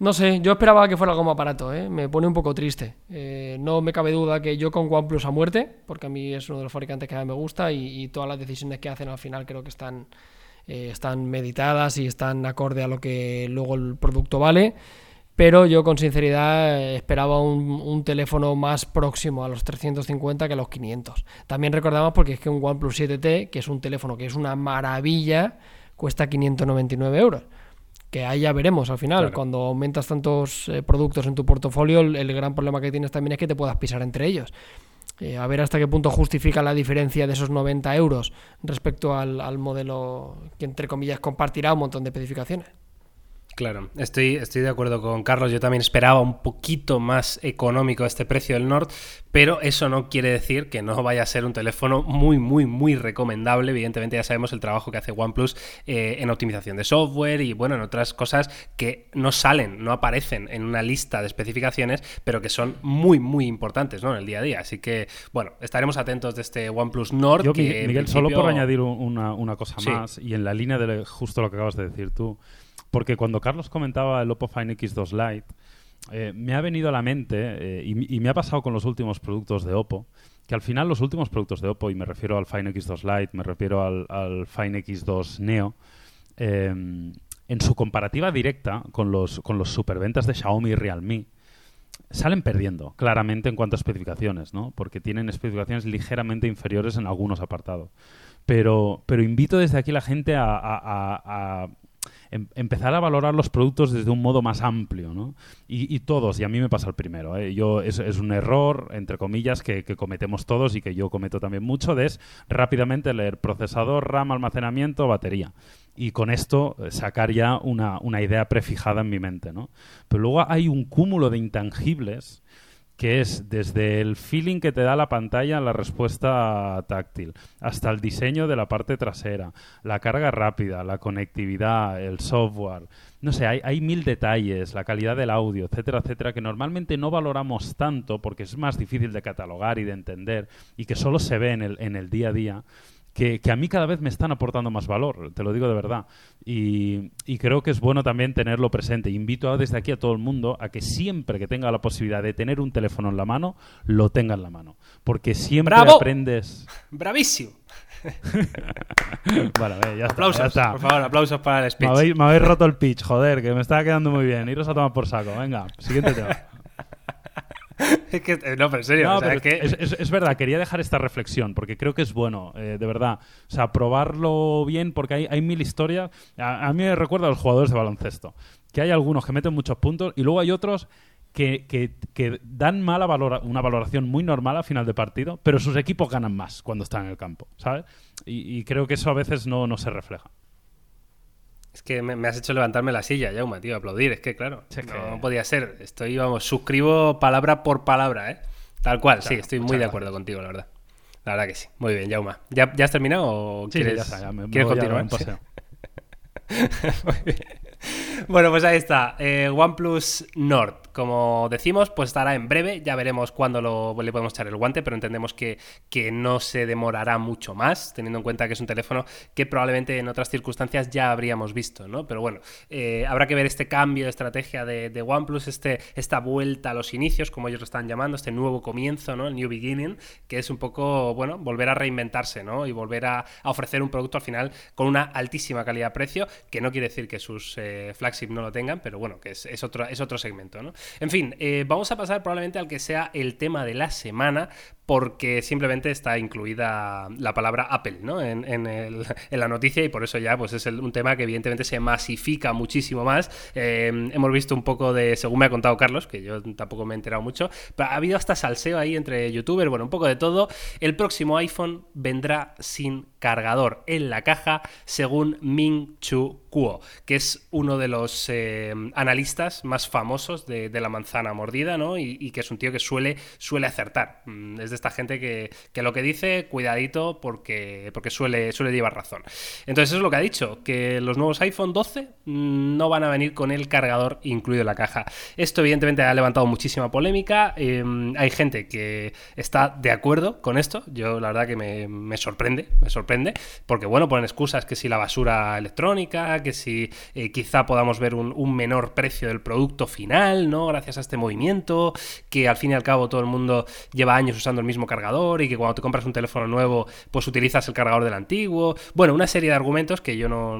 No sé, yo esperaba que fuera algo más barato, ¿eh? me pone un poco triste. Eh, no me cabe duda que yo con OnePlus a muerte, porque a mí es uno de los fabricantes que más me gusta y, y todas las decisiones que hacen al final creo que están, están meditadas y están acorde a lo que luego el producto vale pero yo con sinceridad esperaba un, teléfono más próximo a los 350 que a los 500. También recordamos porque es que un OnePlus 7T, que es un teléfono que es una maravilla, cuesta 599 euros. Que ahí ya veremos al final, cuando aumentas tantos eh, productos en tu portafolio, el, gran problema que tienes también es que te puedas pisar entre ellos. Eh, a ver hasta qué punto justifica la diferencia de esos 90 euros respecto al, al modelo que entre comillas compartirá un montón de especificaciones. Claro, estoy, estoy de acuerdo con Carlos. Yo también esperaba un poquito más económico este precio del Nord, pero eso no quiere decir que no vaya a ser un teléfono muy, muy, muy recomendable. Evidentemente, ya sabemos el trabajo que hace OnePlus eh, en optimización de software y, bueno, en otras cosas que no salen, no aparecen en una lista de especificaciones, pero que son muy, muy importantes ¿no? en el día a día. Así que, bueno, estaremos atentos de este OnePlus Nord. Miguel, solo por añadir una, cosa más, y en la línea de justo lo que acabas de decir tú. Porque cuando Carlos comentaba el Oppo Find X2 Lite, eh, me ha venido a la mente, eh, y, me ha pasado con los últimos productos de Oppo, que al final los últimos productos de Oppo, y me refiero al Find X2 Lite, me refiero al, al Find X2 Neo, eh, en su comparativa directa con los, con los superventas de Xiaomi y Realme, salen perdiendo claramente en cuanto a especificaciones, ¿no? Porque tienen especificaciones ligeramente inferiores en algunos apartados. Pero, pero invito desde aquí a la gente a Em, empezar a valorar los productos desde un modo más amplio, ¿no? Y, todos, y a mí me pasa el primero, ¿eh? yo es, un error, entre comillas, que, cometemos todos y que yo cometo también mucho, de es rápidamente leer procesador, RAM, almacenamiento, batería y con esto eh, sacar ya una, una, idea prefijada en mi mente, ¿no? Pero luego hay un cúmulo de intangibles que es desde el feeling que te da la pantalla en la respuesta táctil, hasta el diseño de la parte trasera, la carga rápida, la conectividad, el software. No sé, hay, hay mil detalles, la calidad del audio, etcétera, etcétera, que normalmente no valoramos tanto porque es más difícil de catalogar y de entender y que solo se ve en el, en el día a día que, a mí cada vez me están aportando más valor, te lo digo de verdad. Y, creo que es bueno también tenerlo presente. Invito desde aquí a todo el mundo a que siempre que tenga la posibilidad de tener un teléfono en la mano, lo tenga en la mano. Porque siempre aprendes. ¡Bravísimo! vale, ya aplausos, está, por favor, aplausos para el speech. Me habéis, roto el pitch, joder, que me estaba quedando muy bien. Iros a tomar por saco. Venga, siguiente tema. es que, eh, no, pero en serio. es, verdad, quería dejar esta reflexión porque creo que es bueno, eh, de verdad. O sea, probarlo bien porque hay, hay mil historias. A, mí me recuerda a los jugadores de baloncesto, que hay algunos que meten muchos puntos y luego hay otros que, que, dan mala valora, una valoración muy normal a final de partido, pero sus equipos ganan más cuando están en el campo, ¿sabes? Y, creo que eso a veces no, no se refleja. Es que me, has hecho levantarme la silla, Jauma, tío, aplaudir. Es que, claro, no, podía ser. Estoy, vamos, suscribo palabra por palabra, ¿eh? Tal cual, sí, estoy muy de acuerdo contigo, la verdad. La verdad que sí. Muy bien, Jauma. ¿Ya, has terminado o quieres, ya me, ¿quieres continuar? bueno, pues ahí está. Eh, OnePlus Nord. Como decimos, pues estará en breve, ya veremos cuándo lo, le podemos echar el guante, pero entendemos que, que, no se demorará mucho más, teniendo en cuenta que es un teléfono que probablemente en otras circunstancias ya habríamos visto, ¿no? Pero bueno, eh, habrá que ver este cambio de estrategia de, OnePlus, este, esta vuelta a los inicios, como ellos lo están llamando, este nuevo comienzo, ¿no? El New Beginning, que es un poco, bueno, volver a reinventarse, ¿no? Y volver a, ofrecer un producto al final con una altísima calidad-precio, que no quiere decir que sus eh, flagship no lo tengan, pero bueno, que es, otro, es otro segmento, ¿no? En fin, eh, vamos a pasar probablemente al que sea el tema de la semana, porque simplemente está incluida la palabra Apple ¿no? en, la noticia y por eso ya pues es un tema que evidentemente se masifica muchísimo más. Eh, hemos visto un poco de, según me ha contado Carlos, que yo tampoco me he enterado mucho, pero ha habido hasta salseo ahí entre youtubers, bueno, un poco de todo. El próximo iPhone vendrá sin cargador en la caja, según Ming Chu Que es uno de los eh, analistas más famosos de, la manzana mordida, ¿no? Y, que es un tío que suele, suele acertar. Mm, es de esta gente que, lo que dice, cuidadito, porque, porque suele, suele llevar razón. Entonces, eso es lo que ha dicho, que los nuevos iPhone 12 mm, no van a venir con el cargador incluido en la caja. Esto, evidentemente, ha levantado muchísima polémica. Em, hay gente que está de acuerdo con esto. Yo, la verdad, que me, me sorprende, me sorprende, porque, bueno, ponen excusas que si la basura electrónica, que si eh, quizá podamos ver un, menor precio del producto final, ¿no? Gracias a este movimiento, que al fin y al cabo todo el mundo lleva años usando el mismo cargador y que cuando te compras un teléfono nuevo, pues utilizas el cargador del antiguo. Bueno, una serie de argumentos que yo no,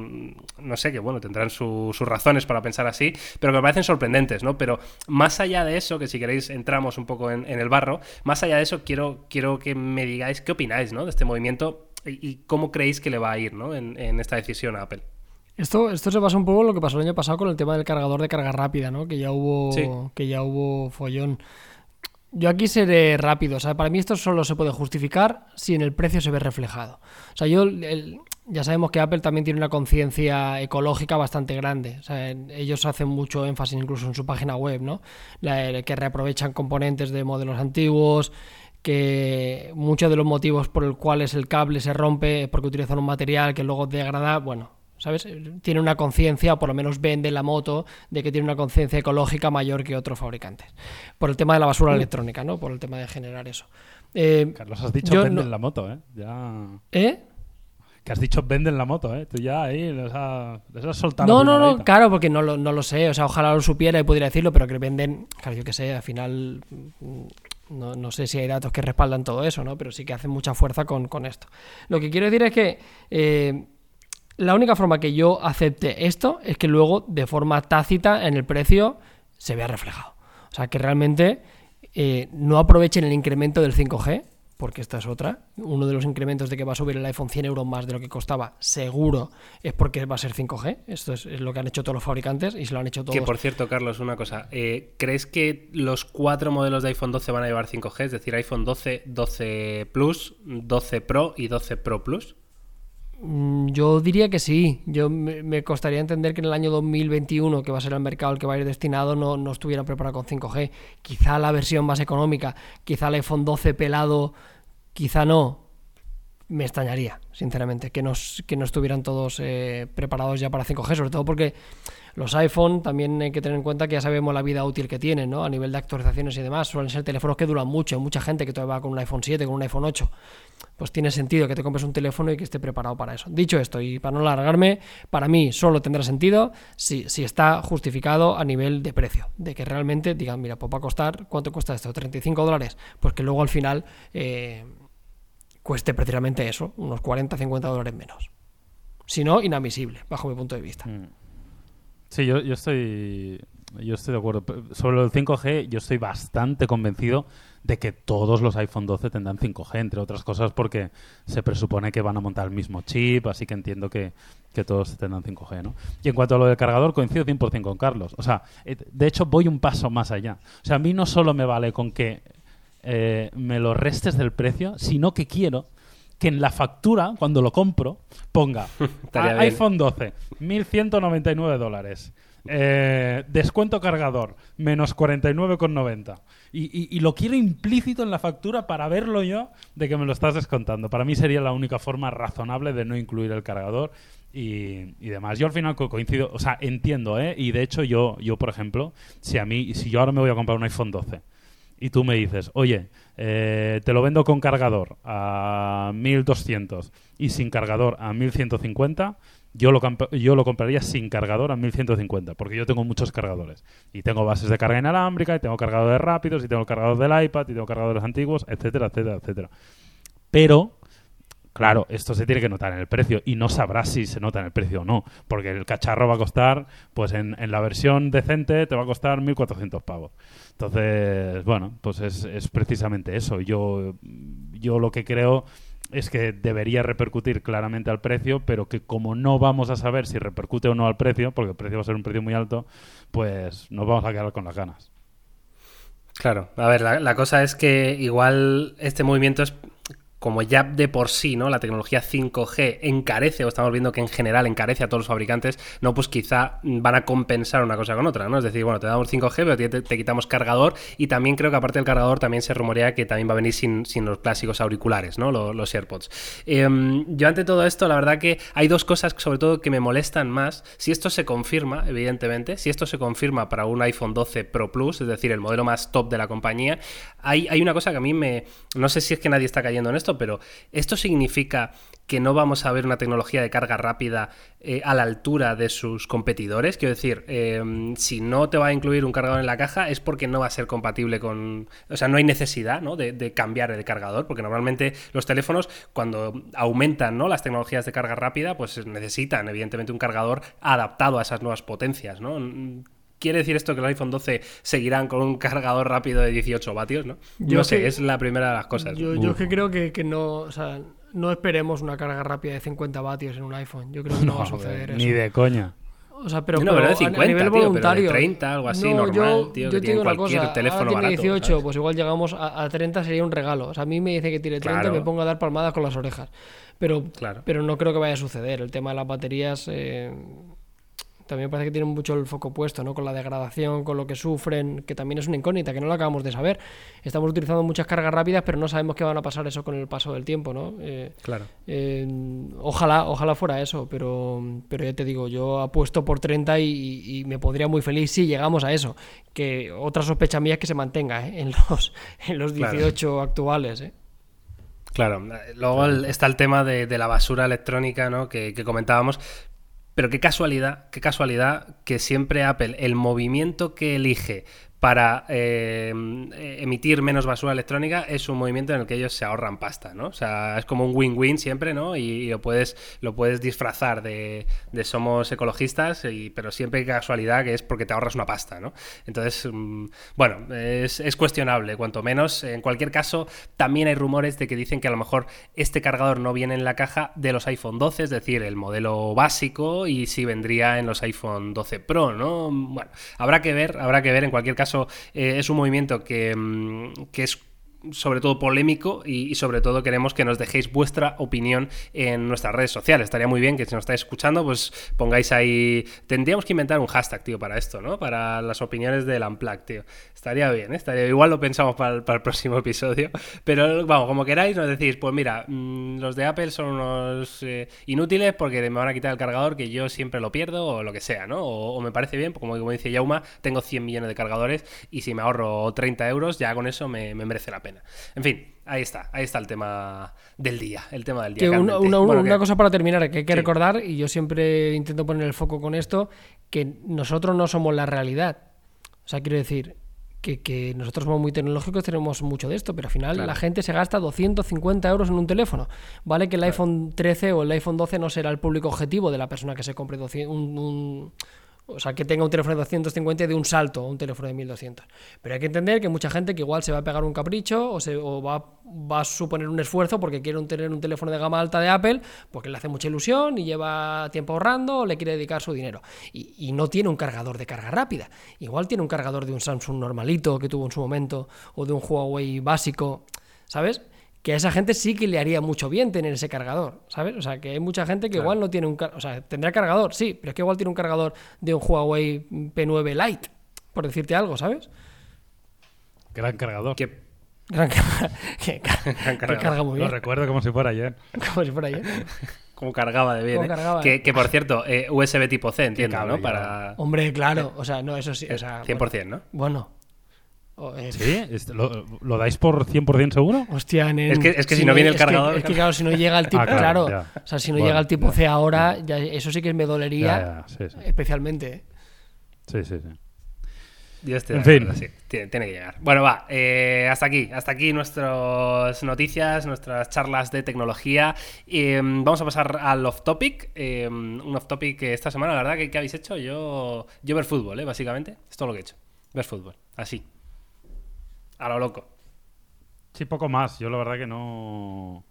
no sé, que bueno, tendrán sus razones para pensar así, pero que me parecen sorprendentes, ¿no? Pero más allá de eso, que si queréis entramos un poco en, el barro, más allá de eso quiero, quiero que me digáis qué opináis, ¿no? De este movimiento y, cómo creéis que le va a ir, ¿no? En, en esta decisión a Apple. Esto, esto se pasa un poco en lo que pasó el año pasado con el tema del cargador de carga rápida, ¿no? Que ya hubo, que ya hubo follón. Yo aquí seré rápido, o sea, para mí esto solo se puede justificar si en el precio se ve reflejado. O sea, yo ya sabemos que Apple también tiene una conciencia ecológica bastante grande. O sea, ellos hacen mucho énfasis incluso en su página web, ¿no? que reaprovechan componentes de modelos antiguos, que muchos de los motivos por los cuales el cable se rompe es porque utilizan un material que luego degrada, bueno, ¿sabes? Tiene una conciencia, o por lo menos vende la moto, de que tiene una conciencia ecológica mayor que otros fabricantes. Por el tema de la basura uh. electrónica, ¿no? Por el tema de generar eso. Eh, Carlos, has dicho venden la moto, ¿eh? Ya... ¿Eh? Que has dicho venden la moto, ¿eh? Tú ya ahí les has, soltado. No, no, no, claro, porque no lo, no lo sé. O sea, ojalá lo supiera y pudiera decirlo, pero que venden, claro, yo qué sé, al final mm, no, no, sé si hay datos que respaldan todo eso, ¿no? Pero sí que hacen mucha fuerza con, con esto. Lo que quiero decir es que eh, la única forma que yo acepte esto es que luego, de forma tácita, en el precio se vea reflejado. O sea, que realmente eh, no aprovechen el incremento del 5G, porque esta es otra. Uno de los incrementos de que va a subir el iPhone 100 euros más de lo que costaba, seguro, es porque va a ser 5G. Esto es, lo que han hecho todos los fabricantes y se lo han hecho todos. Que por cierto, Carlos, una cosa. Eh, ¿Crees que los cuatro modelos de iPhone 12 van a llevar 5G? Es decir, iPhone 12, 12 Plus, 12 Pro y 12 Pro Plus. Mm, yo diría que sí. Yo me, costaría entender que en el año 2021, que va a ser el mercado al que va a ir destinado, no, no estuviera preparado con 5G. Quizá la versión más económica, quizá el iPhone 12 pelado, quizá no. Me extrañaría, sinceramente, que, nos, que no estuvieran todos eh, preparados ya para 5G, sobre todo porque los iPhone también hay que tener en cuenta que ya sabemos la vida útil que tienen, ¿no? A nivel de actualizaciones y demás, suelen ser teléfonos que duran mucho. Hay mucha gente que todavía va con un iPhone 7, con un iPhone 8 pues tiene sentido que te compres un teléfono y que esté preparado para eso. Dicho esto, y para no alargarme, para mí solo tendrá sentido si, si está justificado a nivel de precio, de que realmente digan, mira, pues va a costar, ¿cuánto cuesta esto? 35 dólares, pues que luego al final eh, cueste precisamente eso, unos 40, 50 dólares menos. Si no, inadmisible, bajo mi punto de vista. Mm. Sí, yo, yo estoy yo estoy de acuerdo. Sobre el 5G, yo estoy bastante convencido de que todos los iPhone 12 tendrán 5G, entre otras cosas porque se presupone que van a montar el mismo chip, así que entiendo que, todos tendrán 5G, ¿no? Y en cuanto a lo del cargador, coincido 100% con Carlos. O sea, eh, de hecho voy un paso más allá. O sea, a mí no solo me vale con que eh, me lo restes del precio, sino que quiero que en la factura, cuando lo compro, ponga iPhone 12, 1.199 dólares. Eh, descuento cargador, menos 49,90. Y, y, lo quiero implícito en la factura para verlo yo de que me lo estás descontando. Para mí sería la única forma razonable de no incluir el cargador y, demás. Yo al final coincido, o sea, entiendo, ¿eh? Y de hecho yo, yo por ejemplo, si a mí, si yo ahora me voy a comprar un iPhone 12 y tú me dices, oye, eh, te lo vendo con cargador a 1200 y sin cargador a 1150, yo lo, yo lo compraría sin cargador a 1150, porque yo tengo muchos cargadores. Y tengo bases de carga inalámbrica, y tengo cargadores rápidos, y tengo cargador del iPad, y tengo cargadores antiguos, etcétera, etcétera, etcétera. Pero, claro, esto se tiene que notar en el precio, y no sabrás si se nota en el precio o no, porque el cacharro va a costar, pues en, en la versión decente te va a costar 1400 pavos. Entonces, bueno, pues es, es precisamente eso. Yo, yo lo que creo es que debería repercutir claramente al precio, pero que como no vamos a saber si repercute o no al precio, porque el precio va a ser un precio muy alto, pues nos vamos a quedar con las ganas. Claro, a ver, la, cosa es que igual este movimiento es como ya de por sí, ¿no? La tecnología 5G encarece, o estamos viendo que en general encarece a todos los fabricantes, no, pues quizá van a compensar una cosa con otra, ¿no? Es decir, bueno, te damos 5G, pero te, quitamos cargador y también creo que aparte del cargador también se rumorea que también va a venir sin, los clásicos auriculares, ¿no? Los, AirPods. Em, yo ante todo esto, la verdad que hay dos cosas sobre todo que me molestan más. Si esto se confirma, evidentemente, si esto se confirma para un iPhone 12 Pro Plus, es decir, el modelo más top de la compañía, hay, hay una cosa que a mí me... No sé si es que nadie está cayendo en esto, pero esto significa que no vamos a ver una tecnología de carga rápida eh, a la altura de sus competidores. Quiero decir, em, si no te va a incluir un cargador en la caja es porque no va a ser compatible con... O sea, no hay necesidad De, cambiar el cargador, porque normalmente los teléfonos cuando aumentan ¿no? las tecnologías de carga rápida, pues necesitan evidentemente un cargador adaptado a esas nuevas potencias. ¿no? ¿Quiere decir esto que el iPhone 12 seguirán con un cargador rápido de 18 vatios? ¿no? Yo no sé, es la primera de las cosas. Yo, yo que creo que, que no... O sea, no esperemos una carga rápida de 50 vatios en un iPhone. Yo creo que no, va a suceder eso. Ni de coña. O sea, pero, no, pero de 50, a nivel tío, voluntario. Pero de 30, algo así, normal, yo, tío. Yo que tiene cualquier cosa, teléfono ahora tiene 18, pues igual llegamos a, 30, sería un regalo. O sea, a mí me dice que tiene 30 y me pongo a dar palmadas con las orejas. Pero, claro. pero no creo que vaya a suceder. El tema de las baterías. Eh, también parece que tienen mucho el foco puesto, ¿no? Con la degradación, con lo que sufren, que también es una incógnita, que no lo acabamos de saber. Estamos utilizando muchas cargas rápidas, pero no sabemos qué van a pasar eso con el paso del tiempo, ¿no? Eh, claro. Eh, ojalá, ojalá fuera eso, pero, pero ya te digo, yo apuesto por 30 y, me podría muy feliz si llegamos a eso. Que otra sospecha mía es que se mantenga ¿eh? en, los, en los 18 actuales, ¿eh? Claro, luego está el tema de, la basura electrónica, ¿no? Que, que, comentábamos, pero qué casualidad, qué casualidad que siempre Apple, el movimiento que elige para eh, emitir menos basura electrónica es un movimiento en el que ellos se ahorran pasta, ¿no? O sea, es como un win-win siempre, ¿no? Y, lo, puedes, lo puedes disfrazar de, somos ecologistas, pero siempre hay casualidad que es porque te ahorras una pasta, ¿no? Entonces, mm, bueno, es, es, cuestionable, cuanto menos. En cualquier caso, también hay rumores de que dicen que a lo mejor este cargador no viene en la caja de los iPhone 12, es decir, el modelo básico, y sí vendría en los iPhone 12 Pro, ¿no? Bueno, habrá que ver, habrá que ver en cualquier caso eh, es un movimiento que, mm, que es sobre todo polémico y, sobre todo queremos que nos dejéis vuestra opinión en nuestras redes sociales. Estaría muy bien que si nos estáis escuchando, pues pongáis ahí... Tendríamos que inventar un hashtag, tío, para esto, ¿no? Para las opiniones del Unplugged, tío. Estaría bien, ¿eh? Estaría... Igual lo pensamos para el, próximo episodio. Pero vamos, como queráis, nos decís, pues mira, mm, los de Apple son unos eh, inútiles porque me van a quitar el cargador que yo siempre lo pierdo o lo que sea, ¿no? O, me parece bien, como, como dice Yauma, tengo 100 millones de cargadores y si me ahorro 30 euros, ya con eso me merece la pena. En fin, ahí está, ahí está el tema del día, el tema del día. una, cosa para terminar que hay que recordar, y yo siempre intento poner el foco con esto, que nosotros no somos la realidad. O sea, quiero decir, que, nosotros somos muy tecnológicos, tenemos mucho de esto, pero al final la gente se gasta 250 euros en un teléfono. Vale que el iPhone 13 o el iPhone 12 no será el público objetivo de la persona que se compre un, o sea, que tenga un teléfono de 250 y de un salto un teléfono de 1200. Pero hay que entender que mucha gente que igual se va a pegar un capricho o, se, va, va, a suponer un esfuerzo porque quiere tener un teléfono de gama alta de Apple, porque le hace mucha ilusión y lleva tiempo ahorrando o le quiere dedicar su dinero. Y, y no tiene un cargador de carga rápida. Igual tiene un cargador de un Samsung normalito que tuvo en su momento o de un Huawei básico, ¿sabes? Que a esa gente sí que le haría mucho bien tener ese cargador, ¿sabes? O sea, que hay mucha gente que igual no tiene un... O sea, tendrá cargador, sí, pero es que igual tiene un cargador de un Huawei P9 Lite, por decirte algo, ¿sabes? Gran cargador. Que... Gran, que, carga muy bien. Lo recuerdo como si fuera ayer. como si fuera ayer. como cargaba de bien. ¿eh? que, por cierto, eh, USB tipo C, entiendo, ¿no? Para... Hombre, claro. O sea, no, eso sí. O sea, 100%, ¿no? Bueno, ¿Sí? ¿Lo, dais por 100% seguro? Hostia, es, que, es que si, no viene el cargador. es que claro, si no llega el tipo. Ah, claro, o sea, si no llega el tipo C ahora, ya, eso sí que me dolería. especialmente. Sí, sí, sí. en fin. tiene, que llegar. Bueno, va. Eh, hasta aquí. Hasta aquí nuestras noticias, nuestras charlas de tecnología. Em, vamos a pasar al off topic. Em, un off topic que esta semana, la verdad, que, ¿qué habéis hecho? Yo, yo ver fútbol, ¿eh? básicamente. Es todo lo que he hecho. Ver fútbol. Así a lo loco. Sí, poco más. Yo la verdad que no,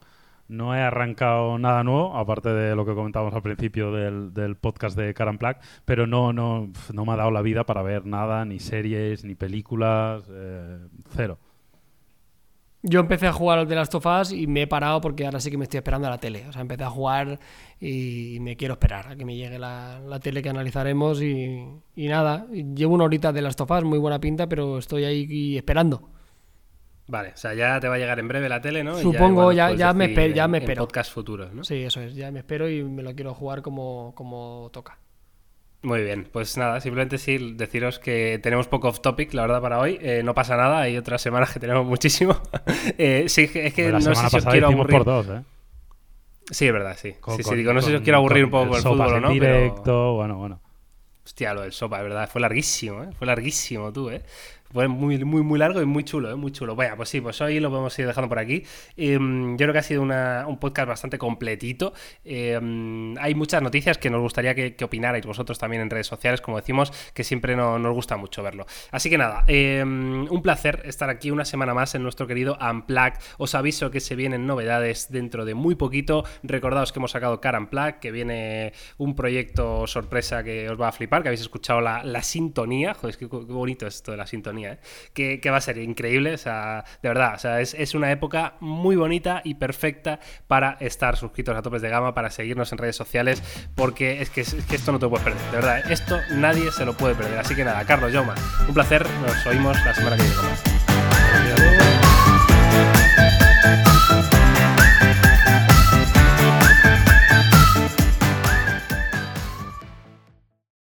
no he arrancado nada nuevo, aparte de lo que comentábamos al principio del, podcast de Karan Plaque, pero no, no, no me ha dado la vida para ver nada, ni series, ni películas, eh, cero. Yo empecé a jugar al de Last of Us y me he parado porque ahora sí que me estoy esperando a la tele. O sea, empecé a jugar y me quiero esperar a que me llegue la, la tele que analizaremos y, y nada. Llevo una horita de Last of Us, muy buena pinta, pero estoy ahí esperando. Vale, o sea, ya te va a llegar en breve la tele, ¿no? Y Supongo, ya, ya, me, ya en- me en espero. podcast futuros, ¿no? Sí, eso es, ya me espero y me lo quiero jugar como, como toca. Muy bien, pues nada, simplemente sí deciros que tenemos poco off topic, la verdad, para hoy. Eh, no pasa nada, hay otras semanas que tenemos muchísimo. Eh, sí, es que la no sé si os quiero aburrir. por dos, ¿eh? Sí, es verdad, sí. Con- sí, sí, con- digo, no sé si os quiero aburrir un poco con el fútbol o no, pero... directo, bueno, bueno. Hostia, lo del sopa, es verdad, fue larguísimo, ¿eh? Fue larguísimo, tú, ¿eh? Muy, muy, muy largo y muy chulo, ¿eh? Muy chulo. Vaya, pues sí, pues hoy lo podemos ir dejando por aquí. Em, yo creo que ha sido una- un podcast bastante completito. Em, hay muchas noticias que nos gustaría que, que opinarais vosotros también en redes sociales, como decimos, que siempre no- nos gusta mucho verlo. Así que nada, em, un placer estar aquí una semana más en nuestro querido Unplugged. Os aviso que se vienen novedades dentro de muy poquito. Recordaos que hemos sacado Car Unplugged, que viene un proyecto sorpresa que os va a flipar, que habéis escuchado la, la sintonía. Joder, qué bonito es esto de la sintonía, que, va a ser increíble. O sea, de verdad, o sea, es, es una época muy bonita y perfecta para estar suscritos a topes de gama, para seguirnos en redes sociales, porque es que, es que esto no te puedes perder. De verdad, esto nadie se lo puede perder. Así que nada, Carlos, Jaume, un placer. Nos oímos la semana que viene más.